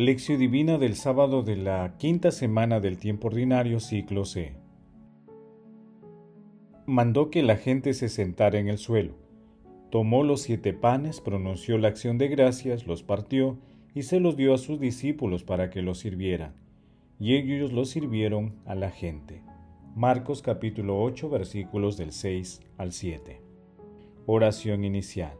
Lección Divina del sábado de la quinta semana del tiempo ordinario ciclo C. Mandó que la gente se sentara en el suelo. Tomó los siete panes, pronunció la acción de gracias, los partió y se los dio a sus discípulos para que los sirvieran. Y ellos los sirvieron a la gente. Marcos capítulo 8 versículos del 6 al 7. Oración inicial.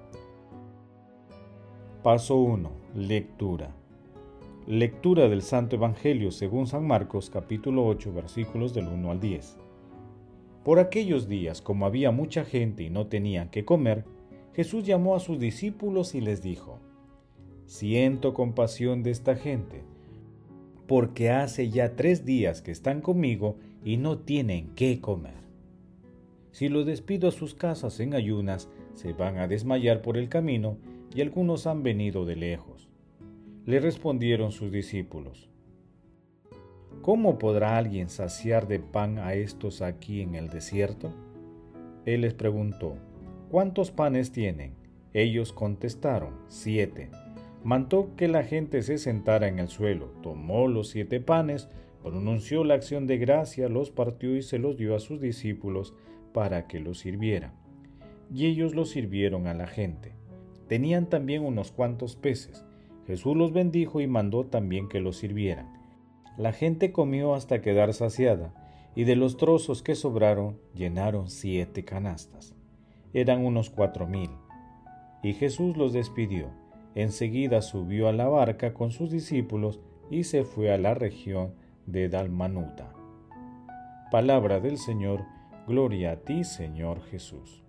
Paso 1. Lectura. Lectura del Santo Evangelio según San Marcos capítulo 8 versículos del 1 al 10. Por aquellos días, como había mucha gente y no tenían que comer, Jesús llamó a sus discípulos y les dijo, Siento compasión de esta gente, porque hace ya tres días que están conmigo y no tienen qué comer. Si los despido a sus casas en ayunas, se van a desmayar por el camino y algunos han venido de lejos. Le respondieron sus discípulos, ¿Cómo podrá alguien saciar de pan a estos aquí en el desierto? Él les preguntó, ¿cuántos panes tienen? Ellos contestaron, siete. Mantó que la gente se sentara en el suelo, tomó los siete panes, pronunció la acción de gracia, los partió y se los dio a sus discípulos para que los sirvieran. Y ellos los sirvieron a la gente. Tenían también unos cuantos peces. Jesús los bendijo y mandó también que los sirvieran. La gente comió hasta quedar saciada, y de los trozos que sobraron llenaron siete canastas. Eran unos cuatro mil. Y Jesús los despidió. Enseguida subió a la barca con sus discípulos y se fue a la región de Dalmanuta. Palabra del Señor, gloria a ti, Señor Jesús.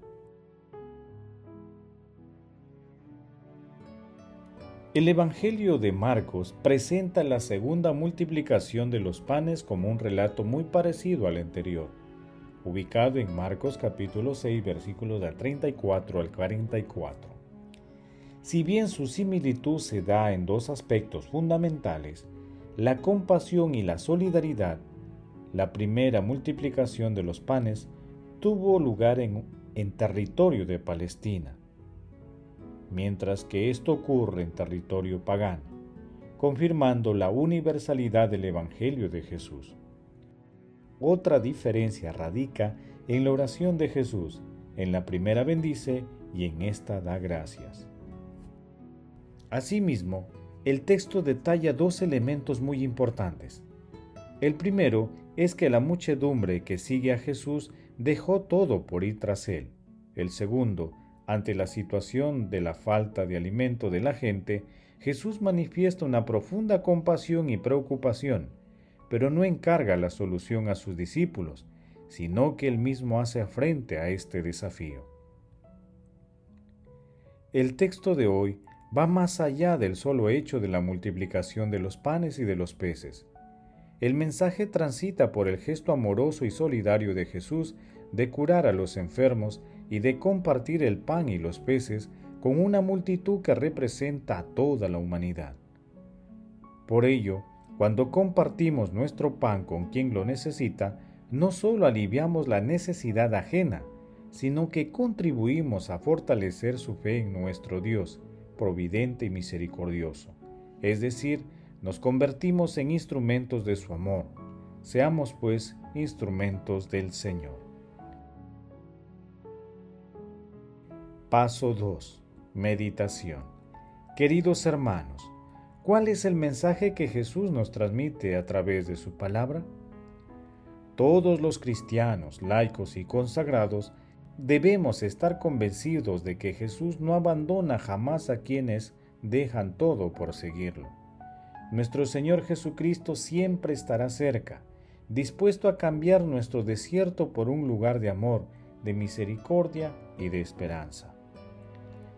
El Evangelio de Marcos presenta la segunda multiplicación de los panes como un relato muy parecido al anterior, ubicado en Marcos capítulo 6 versículos del 34 al 44. Si bien su similitud se da en dos aspectos fundamentales, la compasión y la solidaridad, la primera multiplicación de los panes tuvo lugar en territorio de Palestina mientras que esto ocurre en territorio pagano, confirmando la universalidad del Evangelio de Jesús. Otra diferencia radica en la oración de Jesús. En la primera bendice y en esta da gracias. Asimismo, el texto detalla dos elementos muy importantes. El primero es que la muchedumbre que sigue a Jesús dejó todo por ir tras él. El segundo ante la situación de la falta de alimento de la gente, Jesús manifiesta una profunda compasión y preocupación, pero no encarga la solución a sus discípulos, sino que él mismo hace frente a este desafío. El texto de hoy va más allá del solo hecho de la multiplicación de los panes y de los peces. El mensaje transita por el gesto amoroso y solidario de Jesús de curar a los enfermos y de compartir el pan y los peces con una multitud que representa a toda la humanidad. Por ello, cuando compartimos nuestro pan con quien lo necesita, no solo aliviamos la necesidad ajena, sino que contribuimos a fortalecer su fe en nuestro Dios, providente y misericordioso. Es decir, nos convertimos en instrumentos de su amor. Seamos pues instrumentos del Señor. Paso 2. Meditación. Queridos hermanos, ¿cuál es el mensaje que Jesús nos transmite a través de su palabra? Todos los cristianos, laicos y consagrados debemos estar convencidos de que Jesús no abandona jamás a quienes dejan todo por seguirlo. Nuestro Señor Jesucristo siempre estará cerca, dispuesto a cambiar nuestro desierto por un lugar de amor, de misericordia y de esperanza.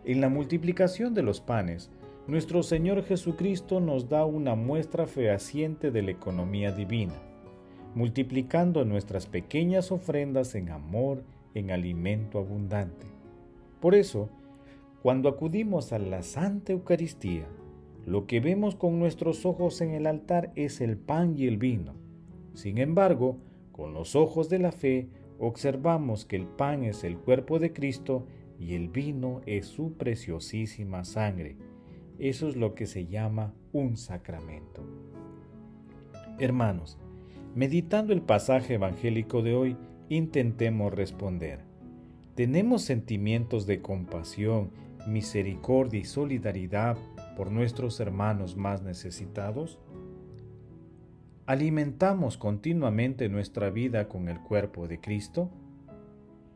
En la multiplicación de los panes, nuestro Señor Jesucristo nos da una muestra fehaciente de la economía divina, multiplicando nuestras pequeñas ofrendas en amor, en alimento abundante. Por eso, cuando acudimos a la Santa Eucaristía, lo que vemos con nuestros ojos en el altar es el pan y el vino. Sin embargo, con los ojos de la fe observamos que el pan es el cuerpo de Cristo y el vino es su preciosísima sangre. Eso es lo que se llama un sacramento. Hermanos, meditando el pasaje evangélico de hoy, intentemos responder. ¿Tenemos sentimientos de compasión misericordia y solidaridad por nuestros hermanos más necesitados? ¿Alimentamos continuamente nuestra vida con el cuerpo de Cristo?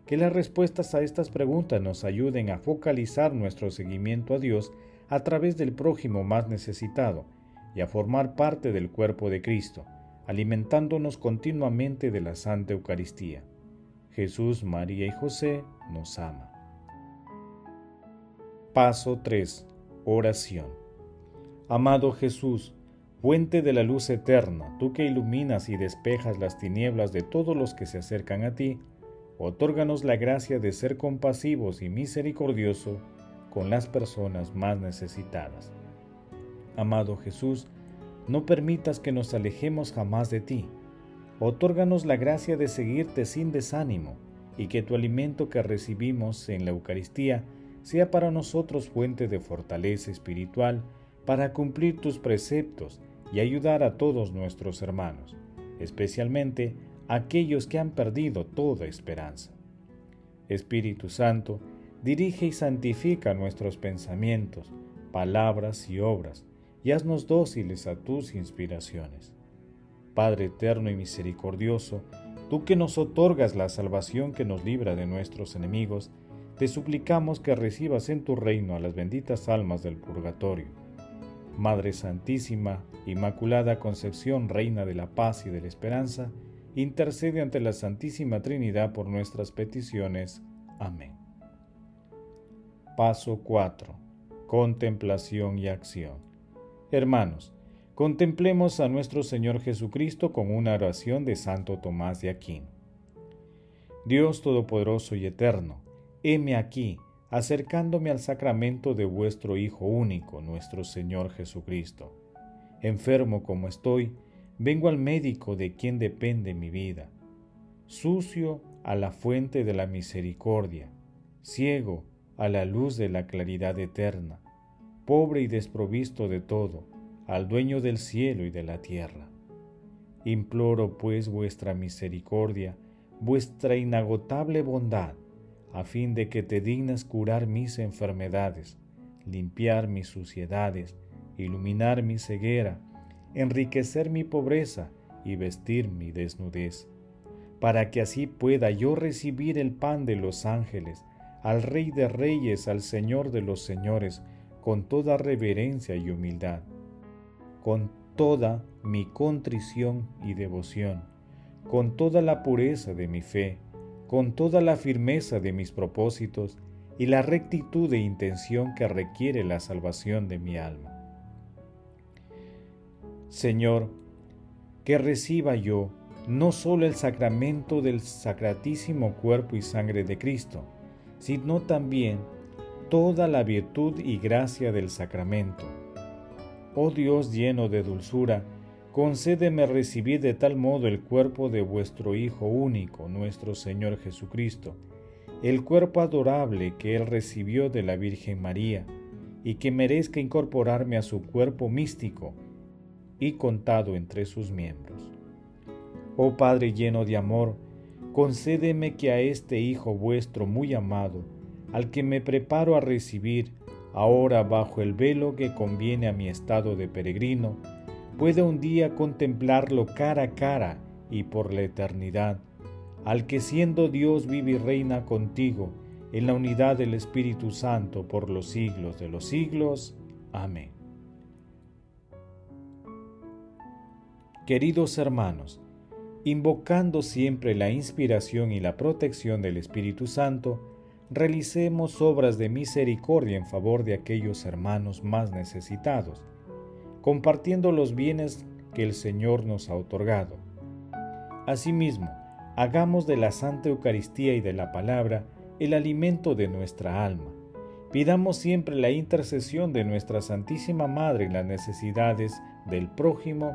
Que las respuestas a estas preguntas nos ayuden a focalizar nuestro seguimiento a Dios a través del prójimo más necesitado y a formar parte del cuerpo de Cristo, alimentándonos continuamente de la Santa Eucaristía. Jesús, María y José nos ama. Paso 3. Oración. Amado Jesús, fuente de la luz eterna, tú que iluminas y despejas las tinieblas de todos los que se acercan a ti, otórganos la gracia de ser compasivos y misericordiosos con las personas más necesitadas. Amado Jesús, no permitas que nos alejemos jamás de ti. Otórganos la gracia de seguirte sin desánimo y que tu alimento que recibimos en la Eucaristía sea para nosotros fuente de fortaleza espiritual para cumplir tus preceptos y ayudar a todos nuestros hermanos, especialmente aquellos que han perdido toda esperanza. Espíritu Santo, dirige y santifica nuestros pensamientos, palabras y obras, y haznos dóciles a tus inspiraciones. Padre eterno y misericordioso, tú que nos otorgas la salvación que nos libra de nuestros enemigos, te suplicamos que recibas en tu reino a las benditas almas del purgatorio. Madre Santísima, Inmaculada Concepción, Reina de la Paz y de la Esperanza, intercede ante la Santísima Trinidad por nuestras peticiones. Amén. Paso 4. Contemplación y acción. Hermanos, contemplemos a nuestro Señor Jesucristo con una oración de Santo Tomás de Aquino. Dios Todopoderoso y Eterno, heme aquí, acercándome al sacramento de vuestro Hijo único, nuestro Señor Jesucristo. Enfermo como estoy, vengo al médico de quien depende mi vida, sucio a la fuente de la misericordia, ciego a la luz de la claridad eterna, pobre y desprovisto de todo, al dueño del cielo y de la tierra. Imploro pues vuestra misericordia, vuestra inagotable bondad, a fin de que te dignas curar mis enfermedades, limpiar mis suciedades, iluminar mi ceguera, enriquecer mi pobreza y vestir mi desnudez, para que así pueda yo recibir el pan de los ángeles, al Rey de Reyes, al Señor de los Señores, con toda reverencia y humildad, con toda mi contrición y devoción, con toda la pureza de mi fe, con toda la firmeza de mis propósitos y la rectitud de intención que requiere la salvación de mi alma. Señor, que reciba yo no solo el sacramento del sacratísimo cuerpo y sangre de Cristo, sino también toda la virtud y gracia del sacramento. Oh Dios lleno de dulzura, concédeme recibir de tal modo el cuerpo de vuestro Hijo único, nuestro Señor Jesucristo, el cuerpo adorable que Él recibió de la Virgen María, y que merezca incorporarme a su cuerpo místico y contado entre sus miembros. Oh Padre lleno de amor, concédeme que a este Hijo vuestro muy amado, al que me preparo a recibir, ahora bajo el velo que conviene a mi estado de peregrino, pueda un día contemplarlo cara a cara y por la eternidad, al que siendo Dios vive y reina contigo en la unidad del Espíritu Santo por los siglos de los siglos. Amén. Queridos hermanos, invocando siempre la inspiración y la protección del Espíritu Santo, realicemos obras de misericordia en favor de aquellos hermanos más necesitados, compartiendo los bienes que el Señor nos ha otorgado. Asimismo, hagamos de la Santa Eucaristía y de la palabra el alimento de nuestra alma. Pidamos siempre la intercesión de nuestra Santísima Madre en las necesidades del prójimo